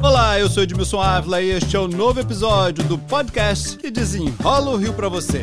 Olá, eu sou Edmilson Ávila e este é o novo episódio do podcast que desenrola o Rio para você.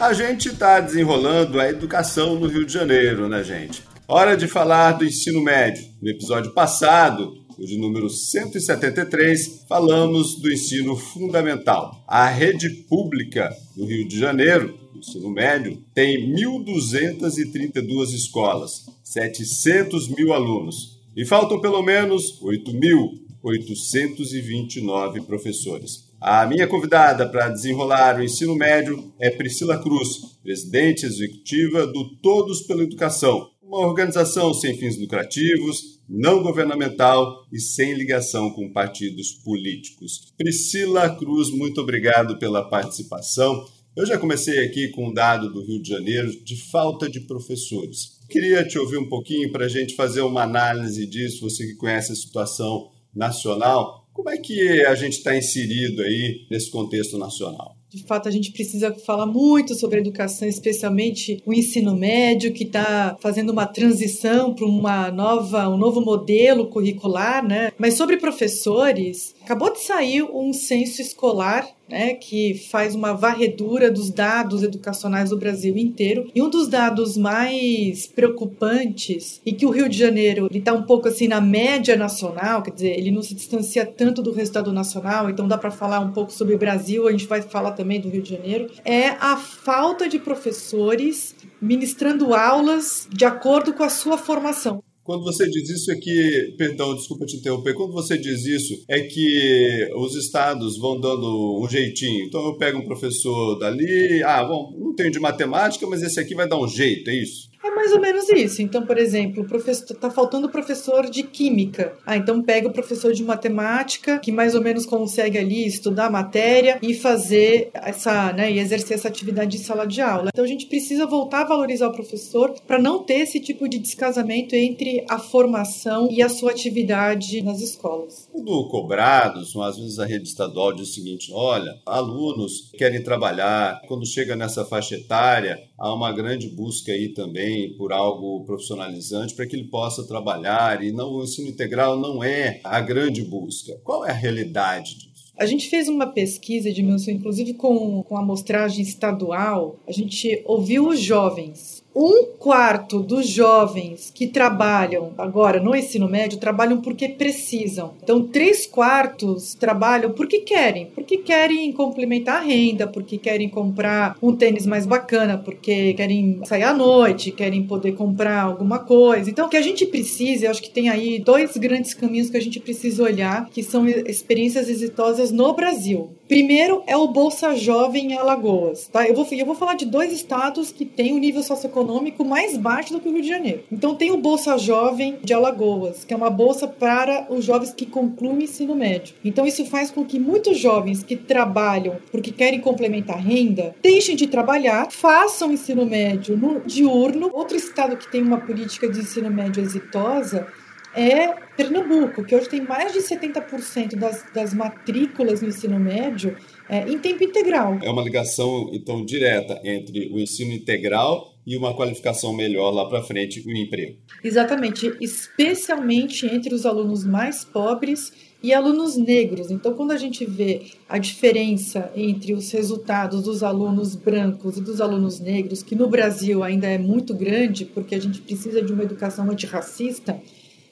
A gente está desenrolando a educação no Rio de Janeiro, né, gente? Hora de falar do ensino médio. No episódio passado, o de número 173, falamos do ensino fundamental. A rede pública do Rio de Janeiro, do ensino médio, tem 1.232 escolas, 700 mil alunos e faltam pelo menos 8.829 professores. A minha convidada para desenrolar o ensino médio é Priscila Cruz, presidente executiva do Todos pela Educação, uma organização sem fins lucrativos, não governamental e sem ligação com partidos políticos. Priscila Cruz, muito obrigado pela participação. Eu já comecei aqui com um dado do Rio de Janeiro de falta de professores. Queria te ouvir um pouquinho para a gente fazer uma análise disso, você que conhece a situação nacional. Como é que a gente está inserido aí nesse contexto nacional? De fato, a gente precisa falar muito sobre educação, especialmente o ensino médio, que está fazendo uma transição para uma nova, um novo modelo curricular, né? Mas sobre professores, acabou de sair um censo escolar né, que faz uma varredura dos dados educacionais do Brasil inteiro. E um dos dados mais preocupantes, e que o Rio de Janeiro está um pouco assim na média nacional, quer dizer, ele não se distancia tanto do resultado nacional, então dá para falar um pouco sobre o Brasil, a gente vai falar também do Rio de Janeiro, é a falta de professores ministrando aulas de acordo com a sua formação. Quando você diz isso é que, perdão, desculpa te interromper, quando você diz isso é que os estados vão dando um jeitinho. Então eu pego um professor dali, ah, bom, não tenho de matemática, mas esse aqui vai dar um jeito, é isso? Mais ou menos isso. Então, por exemplo, professor tá faltando professor de química. Ah, então pega o professor de matemática que mais ou menos consegue ali estudar a matéria e fazer essa, né, e exercer essa atividade em sala de aula. Então a gente precisa voltar a valorizar o professor para não ter esse tipo de descasamento entre a formação e a sua atividade nas escolas. Quando cobrados, às vezes a rede estadual diz o seguinte: olha, alunos querem trabalhar, quando chega nessa faixa etária, há uma grande busca aí também por algo profissionalizante para que ele possa trabalhar e não o ensino integral não é a grande busca. Qual é a realidade disso? A gente fez uma pesquisa, Edmilson, inclusive com, com amostragem estadual, a gente ouviu os jovens um quarto dos jovens que trabalham agora no ensino médio trabalham porque precisam. Então, três quartos trabalham porque querem, porque querem complementar a renda, porque querem comprar um tênis mais bacana, porque querem sair à noite, querem poder comprar alguma coisa. Então, o que a gente precisa, eu acho que tem aí dois grandes caminhos que a gente precisa olhar, que são experiências exitosas no Brasil. Primeiro é o Bolsa Jovem em Alagoas, tá? Eu vou, eu vou falar de dois estados que têm um nível socioeconômico mais baixo do que o Rio de Janeiro. Então tem o Bolsa Jovem de Alagoas, que é uma bolsa para os jovens que concluem ensino médio. Então isso faz com que muitos jovens que trabalham porque querem complementar renda, deixem de trabalhar, façam ensino médio no diurno. Outro estado que tem uma política de ensino médio exitosa é Pernambuco, que hoje tem mais de 70% das, das matrículas no ensino médio é, em tempo integral. É uma ligação, então, direta entre o ensino integral e uma qualificação melhor lá para frente e o emprego. Exatamente, especialmente entre os alunos mais pobres e alunos negros. Então, quando a gente vê a diferença entre os resultados dos alunos brancos e dos alunos negros, que no Brasil ainda é muito grande, porque a gente precisa de uma educação antirracista,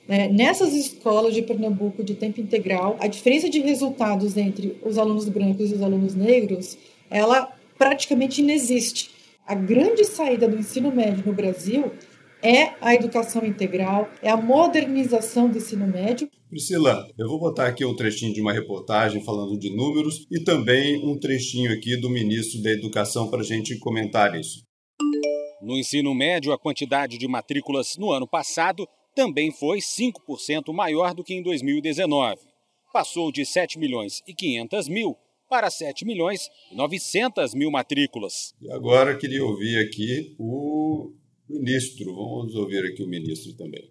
é, nessas escolas de Pernambuco de tempo integral, a diferença de resultados entre os alunos brancos e os alunos negros, ela praticamente inexiste. A grande saída do ensino médio no Brasil é a educação integral, é a modernização do ensino médio. Priscila, eu vou botar aqui um trechinho de uma reportagem falando de números e também um trechinho aqui do ministro da Educação para a gente comentar isso. No ensino médio, a quantidade de matrículas no ano passado também foi 5% maior do que em 2019. Passou de 7 milhões e 500 mil para 7 milhões e 900 mil matrículas. E agora queria ouvir aqui o ministro. Vamos ouvir aqui o ministro também.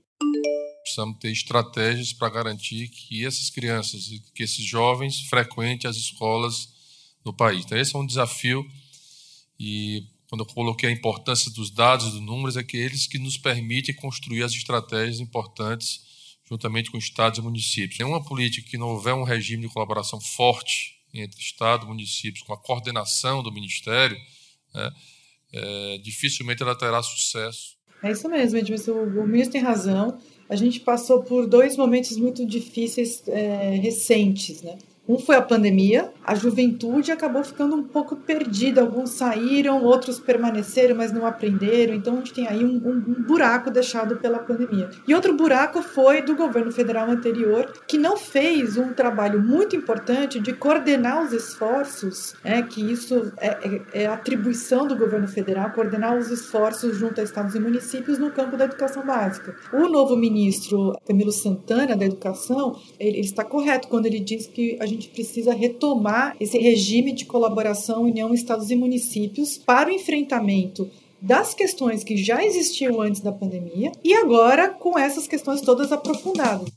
Precisamos ter estratégias para garantir que essas crianças, que esses jovens frequentem as escolas no país. Então, esse é um desafio e quando eu coloquei a importância dos dados e dos números, é que eles que nos permitem construir as estratégias importantes juntamente com estados e municípios. Nenhuma política que não houver um regime de colaboração forte entre Estado e municípios, com a coordenação do Ministério, é, é, dificilmente ela terá sucesso. É isso mesmo, Edmilson. O ministro tem razão. A gente passou por dois momentos muito difíceis é, recentes, né? Um foi a pandemia, a juventude acabou ficando um pouco perdida. Alguns saíram, outros permaneceram, mas não aprenderam. Então a gente tem aí um, um, um, buraco deixado pela pandemia. E outro buraco foi do governo federal anterior, que não fez um trabalho muito importante de coordenar os esforços, é, que isso é, é, é atribuição do governo federal, coordenar os esforços junto a estados e municípios no campo da educação básica. O novo ministro Camilo Santana da Educação, ele, ele está correto quando ele diz que a gente gente precisa retomar esse regime de colaboração União, Estados e Municípios para o enfrentamento das questões que já existiam antes da pandemia e agora com essas questões todas aprofundadas.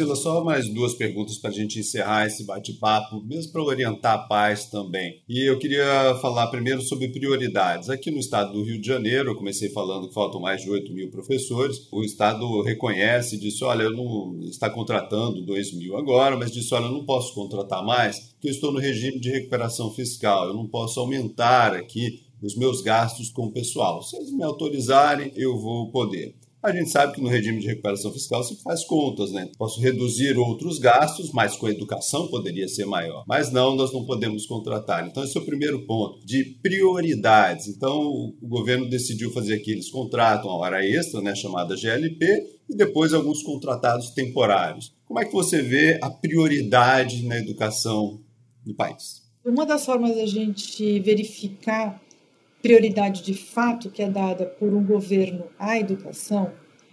Priscila, só mais duas perguntas para a gente encerrar esse bate-papo, mesmo para orientar a paz também. E eu queria falar primeiro sobre prioridades. Aqui no estado do Rio de Janeiro, eu comecei falando que faltam mais de 8 mil professores. O estado reconhece e disse: olha, eu não está contratando 2 mil agora, mas disse: olha, eu não posso contratar mais, porque eu estou no regime de recuperação fiscal, eu não posso aumentar aqui os meus gastos com o pessoal. Se eles me autorizarem, eu vou poder. A gente sabe que no regime de recuperação fiscal se faz contas, né? Posso reduzir outros gastos, mas com a educação poderia ser maior. Mas não, nós não podemos contratar. Então, esse é o primeiro ponto, de prioridades. Então, o governo decidiu fazer aqui, eles contratam a hora extra, né, chamada GLP, e depois alguns contratados temporários. Como é que você vê a prioridade na educação no país? Uma das formas da gente verificar prioridade de fato que é dada por um governo à educação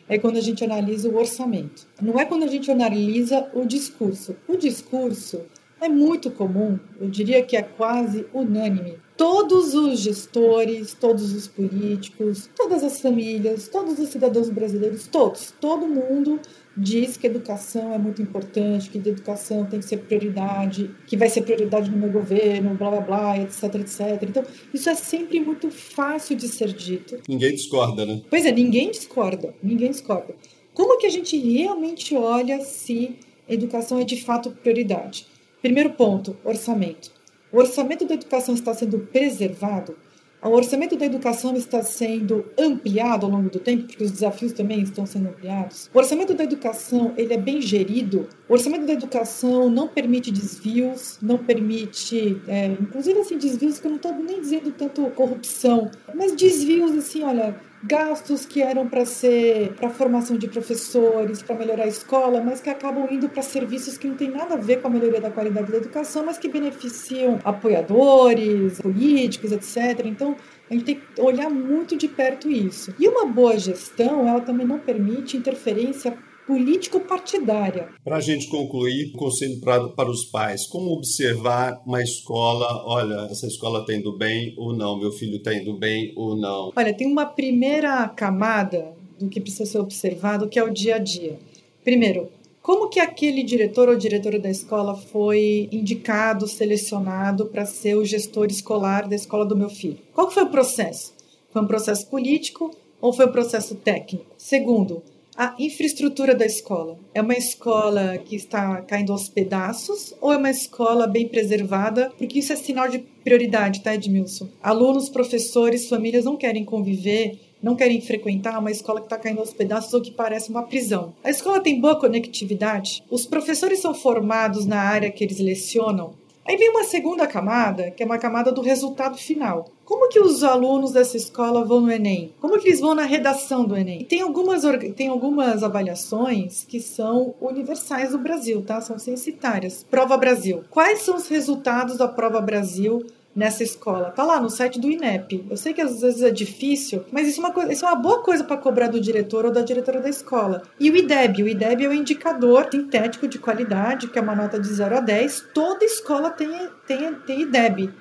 é quando a gente analisa o orçamento. Não é quando a gente analisa o discurso. O discurso é muito comum, eu diria que é quase unânime. Todos os gestores, todos os políticos, todas as famílias, todos os cidadãos brasileiros, todos, todo mundo diz que educação é muito importante, que educação tem que ser prioridade, que vai ser prioridade no meu governo, blá blá blá, etc, etc. Então, isso é sempre muito fácil de ser dito. Ninguém discorda, né? Pois é, ninguém discorda, ninguém discorda. Como que a gente realmente olha se educação é de fato prioridade? Primeiro ponto, orçamento. O orçamento da educação está sendo preservado? O orçamento da educação está sendo ampliado ao longo do tempo, porque os desafios também estão sendo ampliados. O orçamento da educação ele é bem gerido. O orçamento da educação não permite desvios, não permite, é, inclusive assim desvios que eu não estou nem dizendo tanto corrupção, mas desvios assim, olha, gastos que eram para ser para formação de professores, para melhorar a escola, mas que acabam indo para serviços que não tem nada a ver com a melhoria da qualidade da educação, mas que beneficiam apoiadores, políticos, etc. Então, a gente tem que olhar muito de perto isso. E uma boa gestão, ela também não permite interferência político-partidária. Para a gente concluir, conselho para, para os pais: como observar uma escola? Olha, essa escola está indo bem ou não? Meu filho está indo bem ou não? Olha, tem uma primeira camada do que precisa ser observado, que é o dia a dia. Primeiro, como que aquele diretor ou diretora da escola foi indicado, selecionado para ser o gestor escolar da escola do meu filho? Qual foi o processo? Foi um processo político ou foi um processo técnico? Segundo, a infraestrutura da escola? É uma escola que está caindo aos pedaços ou é uma escola bem preservada? Porque isso é sinal de prioridade, tá, Edmilson? Alunos, professores, famílias não querem conviver não querem frequentar uma escola que está caindo aos pedaços ou que parece uma prisão. A escola tem boa conectividade? Os professores são formados na área que eles lecionam? Aí vem uma segunda camada, que é uma camada do resultado final. Como que os alunos dessa escola vão no Enem? Como que eles vão na redação do Enem? Tem algumas, tem algumas avaliações que são universais do Brasil, tá? São censitárias. Prova Brasil. Quais são os resultados da Prova Brasil nessa escola. Tá lá no site do INEP. Eu sei que às vezes é difícil, mas isso é uma, coisa, isso é uma boa coisa para cobrar do diretor ou da diretora da escola. E o IDEB, o IDEB é o indicador sintético de qualidade, que é uma nota de 0 a 10. Toda escola tem, tem, tem IDEB.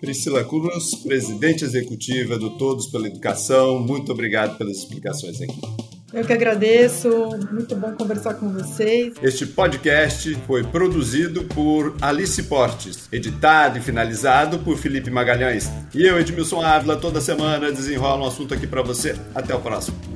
Priscila Cruz, presidente executiva do Todos pela Educação. Muito obrigado pelas explicações aqui. Eu que agradeço, muito bom conversar com vocês. Este podcast foi produzido por Alice Portes, editado e finalizado por Felipe Magalhães. E eu, Edmilson Ávila, toda semana desenrola um assunto aqui para você. Até o próximo.